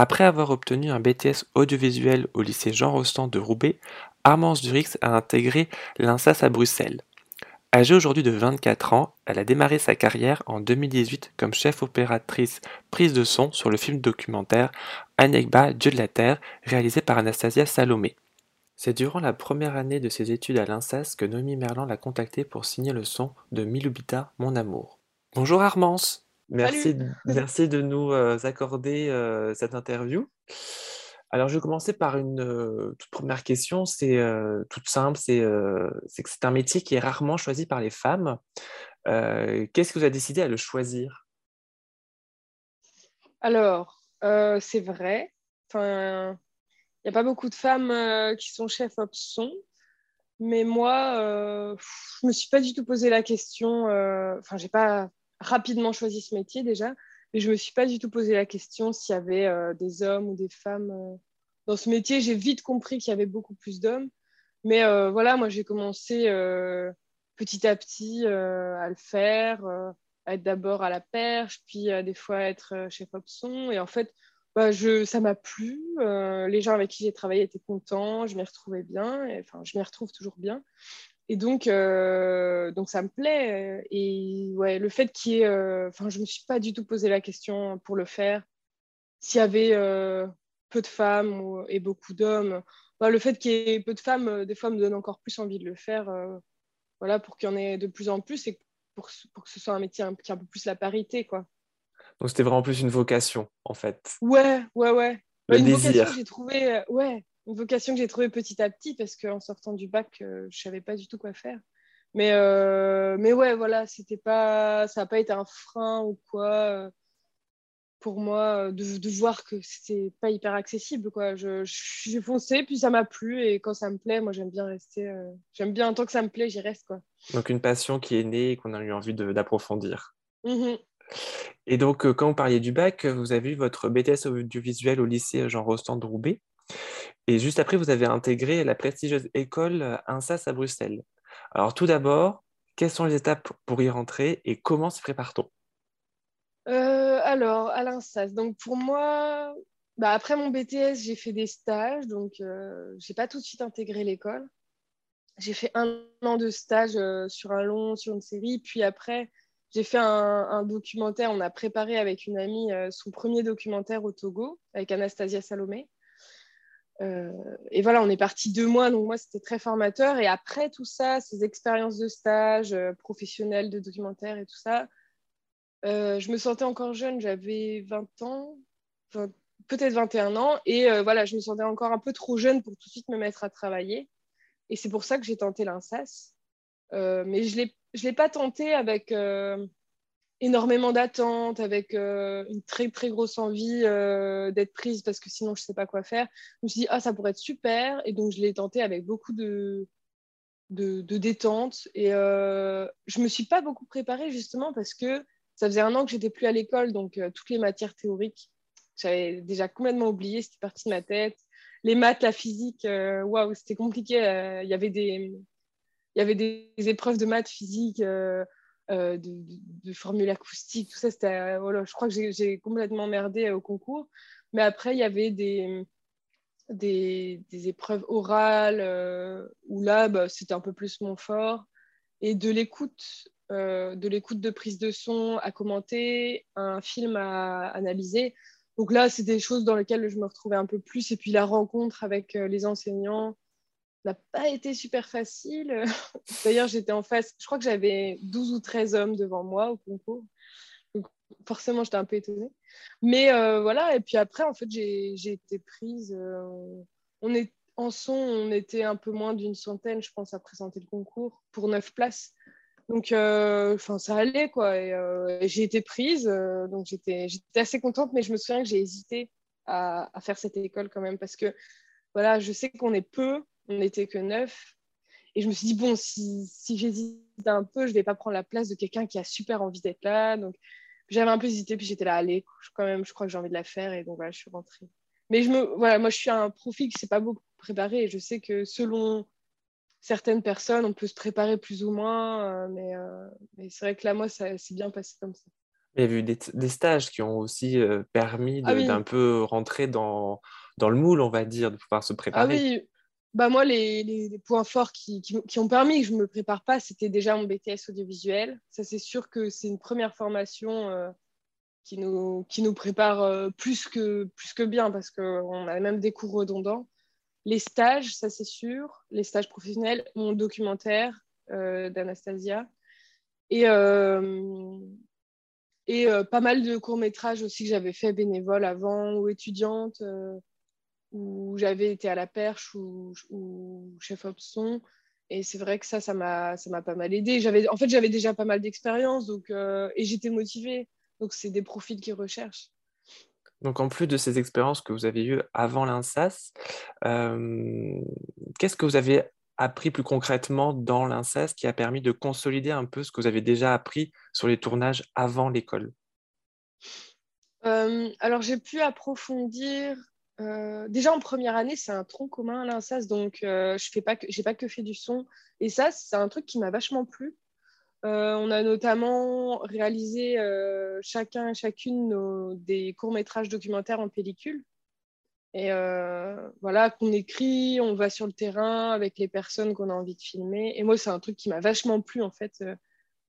Après avoir obtenu un BTS audiovisuel au lycée Jean Rostand de Roubaix, Armance Durix a intégré l'INSAS à Bruxelles. Âgée aujourd'hui de 24 ans, elle a démarré sa carrière en 2018 comme chef opératrice prise de son sur le film documentaire Anegba, Dieu de la Terre, réalisé par Anastasia Salomé. C'est durant la première année de ses études à l'INSAS que Noémie Merlan l'a contactée pour signer le son de Milubita, Mon Amour. Bonjour Armance Merci, merci de nous euh, accorder euh, cette interview. Alors, je vais commencer par une euh, toute première question. C'est toute simple. C'est que c'est un métier qui est rarement choisi par les femmes. Qu'est-ce que vous avez décidé à le choisir? Alors, c'est vrai. Enfin, il n'y a pas beaucoup de femmes qui sont chefs option. Mais moi, je ne me suis pas du tout posé la question. Enfin, j'ai pas rapidement choisi ce métier déjà, mais je me suis pas du tout posé la question s'il y avait euh, des hommes ou des femmes euh, dans ce métier. J'ai vite compris qu'il y avait beaucoup plus d'hommes, mais euh, voilà, moi j'ai commencé petit à petit à le faire, à être d'abord à la perche, puis des fois à être chef option, et en fait. Bah, je, ça m'a plu. les gens avec qui j'ai travaillé étaient contents. Je m'y retrouvais bien. Enfin, je m'y retrouve toujours bien. Et donc, euh, donc ça me plaît. Et ouais, le fait qu'il y ait. Euh, enfin, je ne me suis pas du tout posé la question pour le faire. S'il y avait euh, peu de femmes et beaucoup d'hommes, bah, le fait qu'il y ait peu de femmes, des fois, me donne encore plus envie de le faire. voilà, pour qu'il y en ait de plus en plus et pour, pour que ce soit un métier qui a un peu plus la parité, quoi. Donc, c'était vraiment plus une vocation, en fait. Ouais, ouais, ouais. Le une désir. vocation j'ai trouvé. ouais, une vocation que j'ai trouvée petit à petit parce qu'en sortant du bac, euh, je savais pas du tout quoi faire. Mais, euh, mais ouais, voilà, c'était pas, ça n'a pas été un frein ou quoi euh, pour moi de, de voir que c'était pas hyper accessible. Quoi. Je, j'ai foncé, puis ça m'a plu et quand ça me plaît, moi j'aime bien rester. j'aime bien, tant que ça me plaît, j'y reste. Quoi. Donc une passion qui est née et qu'on a eu envie d'approfondir. Mmh et donc, quand vous parliez du bac, vous avez eu votre BTS audiovisuel au lycée Jean Rostand de Roubaix. Et juste après, vous avez intégré la prestigieuse école INSAS à Bruxelles. Alors tout d'abord, quelles sont les étapes pour y rentrer et comment se prépare-t-on? Euh, Alors, à l'INSAS, donc pour moi, bah, après mon BTS, j'ai fait des stages, donc euh, je n'ai pas tout de suite intégré l'école. J'ai fait un an de stage euh, sur un long, sur une série, puis après, j'ai fait un, documentaire, on a préparé avec une amie son premier documentaire au Togo, avec Anastasia Salomé. Euh, et voilà, on est parti deux mois, donc moi c'était très formateur. Et après tout ça, ces expériences de stage euh, de documentaire et tout ça, euh, je me sentais encore jeune, j'avais 20 ans, peut-être 21 ans, et voilà, je me sentais encore un peu trop jeune pour tout de suite me mettre à travailler. Et c'est pour ça que j'ai tenté l'INSAS. mais je ne l'ai pas tenté avec énormément d'attentes, avec euh, une très très grosse envie euh, d'être prise parce que sinon je ne sais pas quoi faire. Je me suis dit, ah, ça pourrait être super. Et donc je l'ai tenté avec beaucoup de, de, détente. Et euh, je ne me suis pas beaucoup préparée justement parce que ça faisait un an que j'étais plus à l'école, donc toutes les matières théoriques, j'avais déjà complètement oublié, c'était parti de ma tête. Les maths, la physique, waouh, c'était compliqué. Il y avait des. Il y avait des épreuves de maths, physique, de, formules acoustiques, tout ça, euh, voilà, je crois que j'ai complètement merdé au concours. Mais après, il y avait des, des, épreuves orales euh, où là, bah, c'était un peu plus mon fort. Et de l'écoute, de l'écoute de prise de son à commenter, un film à analyser. Donc là, c'est des choses dans lesquelles je me retrouvais un peu plus. Et puis la rencontre avec les enseignants, n'a pas été super facile. D'ailleurs, j'étais en face, je crois que j'avais 12 ou 13 hommes devant moi au concours. Donc, forcément, j'étais un peu étonnée. Mais euh, voilà, et puis après, en fait, j'ai été prise. Euh, on est, en son, on était un peu moins d'une centaine, je pense, à présenter le concours pour 9 places. Donc, euh, ça allait, quoi. J'ai été prise, donc j'étais assez contente, mais je me souviens que j'ai hésité à, à, faire cette école quand même parce que, voilà, je sais qu'on est peu, on n'était que neuf. Et je me suis dit, bon, si, si j'hésite un peu, je ne vais pas prendre la place de quelqu'un qui a super envie d'être là. Donc, j'avais un peu hésité, puis j'étais là, allez, quand même, je crois que j'ai envie de la faire. Et donc, voilà, je suis rentrée. Mais je me, voilà, moi, je suis un profil qui ne s'est pas beaucoup préparé. Et je sais que selon certaines personnes, on peut se préparer plus ou moins. Euh, mais, euh, mais c'est vrai que là, moi, ça s'est bien passé comme ça. Il y a eu des, stages qui ont aussi euh, permis Ah d'un oui, peu rentrer dans, dans le moule, on va dire, de pouvoir se ah préparer. oui. Bah moi, les, points forts qui, qui- ont permis que je ne me prépare pas, c'était déjà mon BTS audiovisuel. Ça, c'est sûr que c'est une première formation euh, qui nous, qui nous prépare euh, plus que, plus que bien parce qu'on a même des cours redondants. Les stages, ça c'est sûr. Les stages professionnels, mon documentaire euh, d'Anastasia. Et, et pas mal de courts-métrages aussi que j'avais fait bénévole avant ou étudiante. Où j'avais été à la perche ou, ou chef option. Et c'est vrai que ça, ça m'a, ça m'a pas mal aidé. J'avais, en fait, j'avais déjà pas mal d'expérience donc, euh, et j'étais motivée. Donc, c'est des profils qui recherchent. Donc, en plus de ces expériences que vous avez eues avant l'INSAS, euh, qu'est-ce que vous avez appris plus concrètement dans l'INSAS qui a permis de consolider un peu ce que vous avez déjà appris sur les tournages avant l'école? Euh, alors, j'ai pu approfondir. Euh, déjà en première année, c'est un tronc commun à l'INSAS, donc euh, je fais pas que, pas que fait du son. Et ça, c'est un truc qui m'a vachement plu. Euh, on a notamment réalisé euh, chacun et chacune des courts-métrages documentaires en pellicule. Et voilà, qu'on écrit, on va sur le terrain avec les personnes qu'on a envie de filmer. Et moi, c'est un truc qui m'a vachement plu, en fait,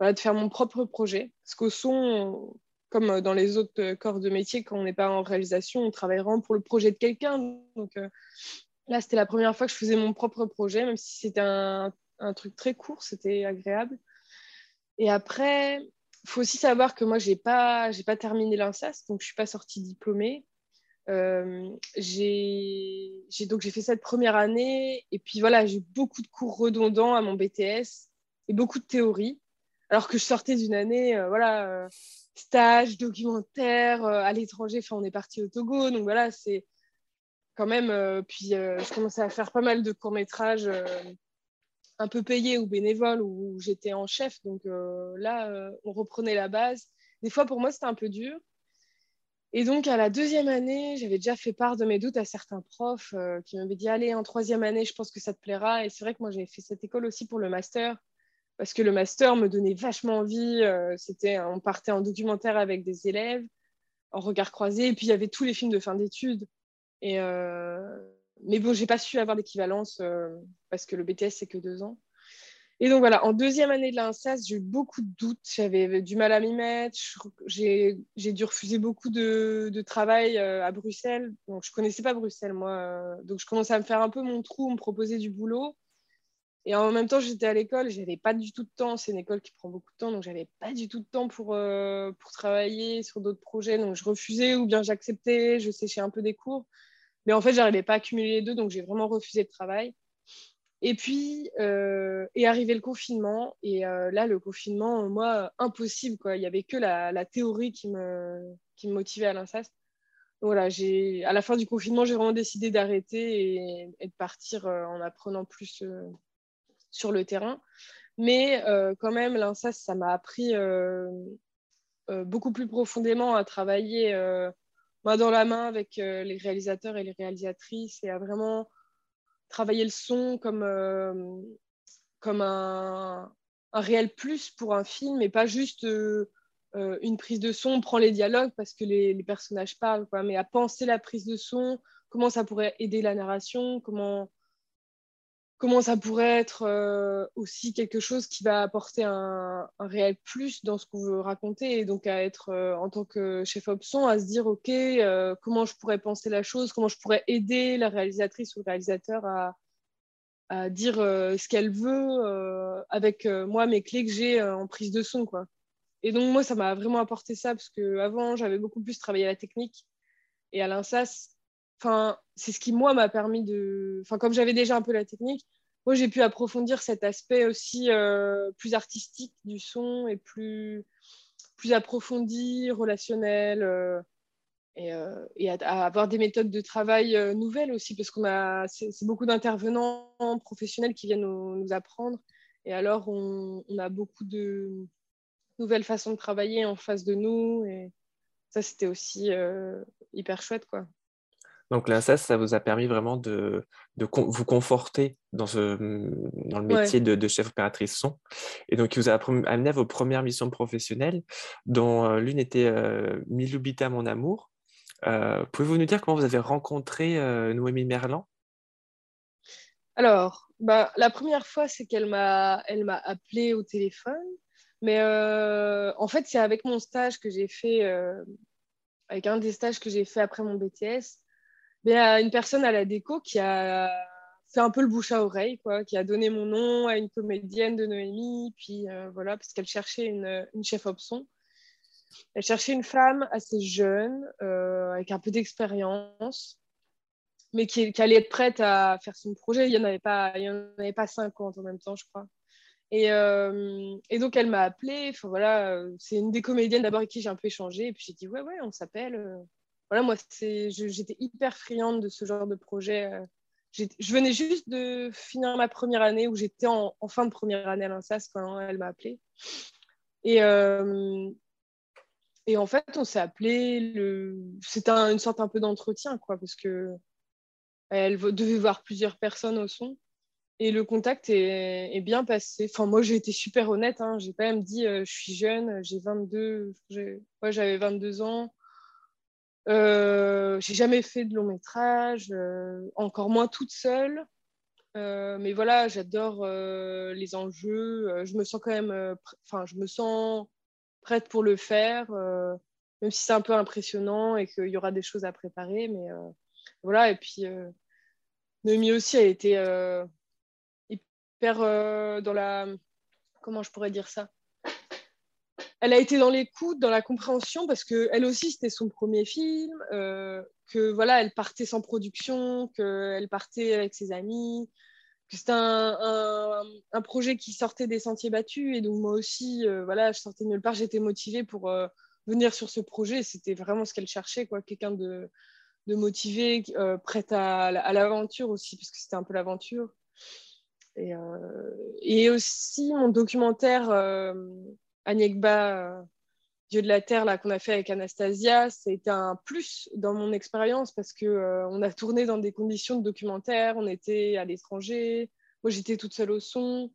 de faire mon propre projet. Parce qu'au son, on- comme dans les autres euh, corps de métier, quand on n'est pas en réalisation, on travaille vraiment pour le projet de quelqu'un. Donc euh, là, c'était la première fois que je faisais mon propre projet, même si c'était un, truc très court, c'était agréable. Et après, il faut aussi savoir que moi, je n'ai pas, pas terminé l'INSAS, donc je ne suis pas sortie diplômée. Euh, j'ai donc j'ai fait cette première année et puis voilà j'ai eu beaucoup de cours redondants à mon BTS et beaucoup de théorie alors que je sortais d'une année euh, voilà euh, stage documentaire euh, à l'étranger enfin on est parti au Togo donc voilà c'est quand même euh, puis euh, je commençais à faire pas mal de courts métrages un peu payés ou bénévoles où j'étais en chef donc là on reprenait la base. Des fois pour moi c'était un peu dur. Et donc, à la deuxième année, j'avais déjà fait part de mes doutes à certains profs qui m'avaient dit Allez, en troisième année, je pense que ça te plaira. Et c'est vrai que moi, j'avais fait cette école aussi pour le master, parce que le master me donnait vachement envie. Euh, c'était, on partait en documentaire avec des élèves, en regard croisé, et puis il y avait tous les films de fin d'études. Et euh, Mais bon, j'ai pas su avoir d'équivalence euh, parce que le BTS, c'est que deux ans. Et donc voilà, en deuxième année de l'INSAS, j'ai eu beaucoup de doutes, j'avais du mal à m'y mettre, j'ai dû refuser beaucoup de, travail à Bruxelles, donc je connaissais pas Bruxelles moi, donc je commençais à me faire un peu mon trou, me proposer du boulot, et en même temps j'étais à l'école, j'avais pas du tout de temps, c'est une école qui prend beaucoup de temps, donc j'avais pas du tout de temps pour, euh, pour travailler sur d'autres projets, donc je refusais ou bien j'acceptais, je séchais un peu des cours, mais en fait j'arrivais pas à cumuler les deux, donc j'ai vraiment refusé le travail. Et puis euh, est arrivé le confinement. Et euh, là, le confinement, moi, impossible. Quoi. Il n'y avait que la, la, théorie qui me, qui me motivait à l'INSAS. Voilà, à la fin du confinement, j'ai vraiment décidé d'arrêter et, de partir euh, en apprenant plus sur le terrain. Mais euh, quand même, ça m'a appris euh, beaucoup plus profondément à travailler main dans la main avec les réalisateurs et les réalisatrices et à vraiment travailler le son comme, euh, comme un, un, réel plus pour un film et pas juste euh, euh, une prise de son, on prend les dialogues parce que les, les personnages parlent, quoi, mais à penser la prise de son, comment ça pourrait aider la narration, comment, comment ça pourrait être euh, aussi quelque chose qui va apporter un, réel plus dans ce qu'on veut raconter et donc à être euh, en tant que chef option à se dire ok euh, comment je pourrais penser la chose comment je pourrais aider la réalisatrice ou le réalisateur à, à dire ce qu'elle veut avec moi mes clés que j'ai en prise de son quoi. Et donc moi ça m'a vraiment apporté ça parce que avant j'avais beaucoup plus travaillé à la technique et à l'INSAS Enfin, c'est ce qui, moi, m'a permis de. Enfin, comme j'avais déjà un peu la technique, moi, j'ai pu approfondir cet aspect aussi euh, plus artistique du son et plus, plus approfondi, relationnel, euh, et, euh, à, avoir des méthodes de travail nouvelles aussi, parce qu'on a. C'est beaucoup d'intervenants professionnels qui viennent nous, apprendre. Et alors, on, on, a beaucoup de nouvelles façons de travailler en face de nous. Et ça, c'était aussi hyper chouette, quoi. Donc l'INSAS, ça vous a permis vraiment de, de vous conforter dans, ce, dans le métier de, chef opératrice son. Et donc, il vous a amené à vos premières missions professionnelles, dont euh, l'une était euh, Milubita, mon amour. Euh, pouvez-vous nous dire comment vous avez rencontré Noémie Merlan? Alors, bah, la première fois, c'est qu'elle m'a, elle m'a appelé au téléphone. Mais en fait, c'est avec mon stage que j'ai fait, avec un des stages que j'ai fait après mon BTS y a une personne à la déco qui a fait un peu le bouche à oreille, quoi, qui a donné mon nom à une comédienne de Noémie, puis euh, voilà, parce qu'elle cherchait une, chef option. Elle cherchait une femme assez jeune, euh, avec un peu d'expérience, mais qui, allait être prête à faire son projet. Il n'y en, avait pas, en avait pas 50 en même temps, je crois. Et, euh, donc, elle m'a appelée. Voilà, c'est une des comédiennes d'abord avec qui j'ai un peu échangé. Et puis, j'ai dit, ouais, ouais, on s'appelle voilà, moi, j'étais hyper friande de ce genre de projet. Euh. Je venais juste de finir ma première année où j'étais en, fin de première année à l'INSAS quand elle m'a appelée. Et, euh, et en fait, on s'est appelé. Le... C'était une sorte un peu d'entretien, quoi, parce que elle devait voir plusieurs personnes au son. Et le contact est, bien passé. Enfin, moi, j'ai été super honnête. Hein. J'ai quand même dit, euh, je suis jeune, j'ai 22, ouais, j'avais 22 ans. Euh, j'ai jamais fait de long métrage, euh, encore moins toute seule. Euh, mais voilà, j'adore les enjeux. je me sens quand même, enfin, je me sens prête pour le faire, même si c'est un peu impressionnant et qu'il y aura des choses à préparer. Mais voilà, et puis Noémie aussi a été hyper dans la, comment je pourrais dire ça? Elle a été dans l'écoute, dans la compréhension, parce que elle aussi c'était son premier film, euh, que voilà, elle partait sans production, qu'elle partait avec ses amis, que c'était un, projet qui sortait des sentiers battus, et donc moi aussi, euh, voilà, je sortais de nulle part, j'étais motivée pour euh, venir sur ce projet. C'était vraiment ce qu'elle cherchait, quoi, quelqu'un de, de motivé, prête à, à l'aventure aussi, parce que c'était un peu l'aventure. Et, et, aussi mon documentaire Agnekba, euh, Dieu de la Terre, là, qu'on a fait avec Anastasia, été un plus dans mon expérience parce qu'on euh, on a tourné dans des conditions de documentaire, on était à l'étranger, moi j'étais toute seule au son,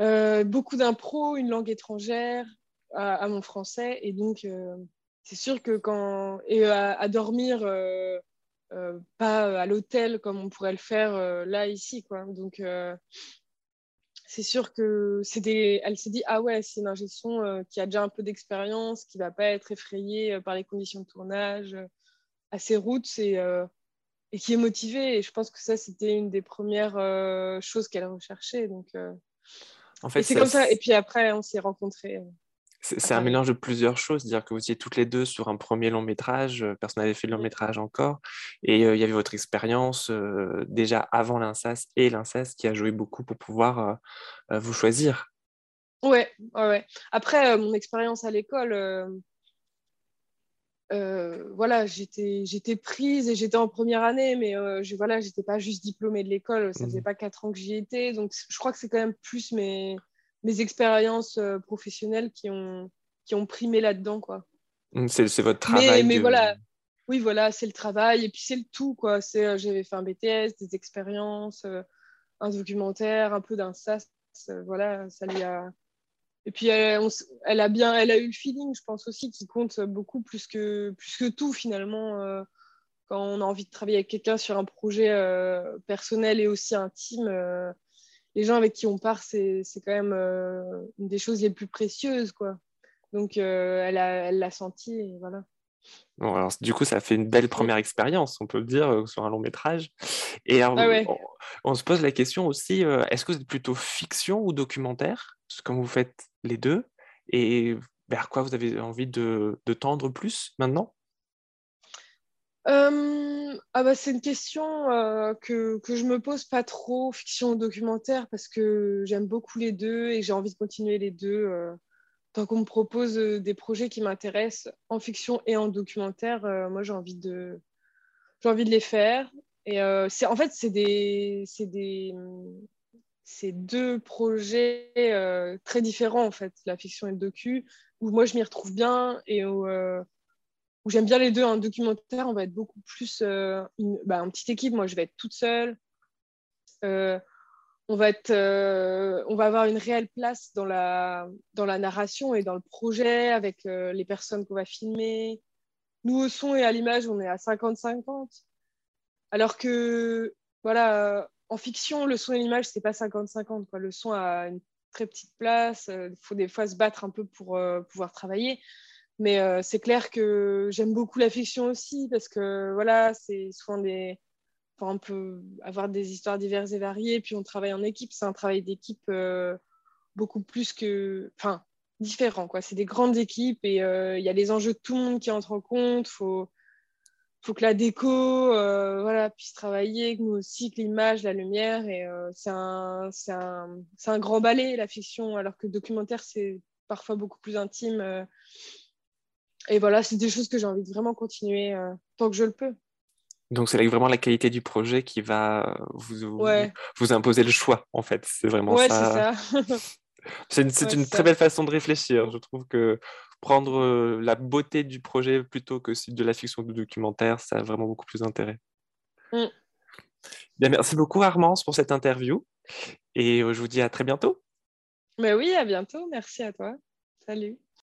euh, beaucoup d'impro, une langue étrangère à, mon français, et donc c'est sûr que quand. et à, dormir. pas à l'hôtel comme on pourrait le faire là ici quoi donc c'est sûr que c'est des... elle s'est dit ah ouais c'est une euh, qui a déjà un peu d'expérience qui va pas être effrayée euh, par les conditions de tournage euh, à ses routes et, et qui est motivée. Et je pense que ça c'était une des premières choses qu'elle recherchait. Donc en fait c'est comme ça. et puis après on s'est rencontrés c'est un mélange de plusieurs choses, dire que vous étiez toutes les deux sur un premier long métrage, euh, personne n'avait fait de long métrage encore, et euh, il y avait votre expérience euh, déjà avant l'INSAS et l'INSAS qui a joué beaucoup pour pouvoir vous choisir. Ouais, ouais, Après, mon expérience à l'école, voilà, j'étais prise et j'étais en première année, mais je, voilà, j'étais pas juste diplômée de l'école, ça faisait mmh. pas quatre ans que j'y étais, donc je crois que c'est quand même plus mes mes expériences euh, professionnelles qui ont, qui ont primé là-dedans. quoi. Mmh, c'est, votre travail. Mais, voilà, oui, voilà, c'est le travail et puis c'est le tout. quoi. C'est, euh, j'avais fait un BTS, des expériences, euh, un documentaire, un peu d'un SAS. voilà, ça lui a. Et puis elle, elle, a bien, elle a eu le feeling, je pense aussi, qui compte beaucoup plus que, plus que tout finalement. quand on a envie de travailler avec quelqu'un sur un projet personnel et aussi intime, les gens avec qui on part, c'est quand même euh, une des choses les plus précieuses, quoi. Donc, euh, elle l'a senti, et voilà. Bon, alors, du coup, ça fait une belle première expérience, on peut le dire, euh, sur un long métrage. Et alors, ah on, se pose la question aussi, est-ce que êtes plutôt fiction ou documentaire Comme vous faites les deux? Et vers quoi vous avez envie de, de tendre plus maintenant? Euh, ah bah, C'est une question euh, que, que, je me pose pas trop, fiction ou documentaire, parce que j'aime beaucoup les deux et j'ai envie de continuer les deux. Euh, tant qu'on me propose des projets qui m'intéressent en fiction et en documentaire, moi j'ai envie, de, envie de les faire. Et c'est, en fait, c'est deux projets très différents, en fait, la fiction et le docu, où moi je m'y retrouve bien et où j'aime bien les deux. Un documentaire, on va être beaucoup plus une, bah, une, petite équipe. Moi, je vais être toute seule. on va être, on va avoir une réelle place dans la, dans la narration et dans le projet avec les personnes qu'on va filmer. Nous, au son et à l'image, on est à 50-50. Alors que, voilà, en fiction, le son et l'image, c'est pas 50-50. Le son a une très petite place. Il euh, faut des fois se battre un peu pour euh, pouvoir travailler. Mais euh, c'est clair que j'aime beaucoup la fiction aussi parce que voilà, c'est souvent des. Enfin, on peut avoir des histoires diverses et variées, puis on travaille en équipe. C'est un travail d'équipe beaucoup plus que. Enfin, différent, quoi. C'est des grandes équipes et il y a les enjeux de tout le monde qui entrent en compte. Faut faut que la déco euh, voilà, puisse travailler, que nous aussi, que l'image, la lumière. Et euh, c'est un, un, un, grand ballet, la fiction, alors que le documentaire, c'est parfois beaucoup plus intime. Euh. et voilà, c'est des choses que j'ai envie de vraiment continuer tant que je le peux. Donc, c'est vraiment la qualité du projet qui va vous, vous, imposer le choix, en fait. C'est vraiment ça. C'est une, une très belle façon de réfléchir. Je trouve que prendre euh, la beauté du projet plutôt que de la fiction ou du documentaire, ça a vraiment beaucoup plus d'intérêt. Mm. Bien, merci beaucoup Armance pour cette interview et euh, je vous dis à très bientôt. Mais oui, à bientôt. Merci à toi. Salut.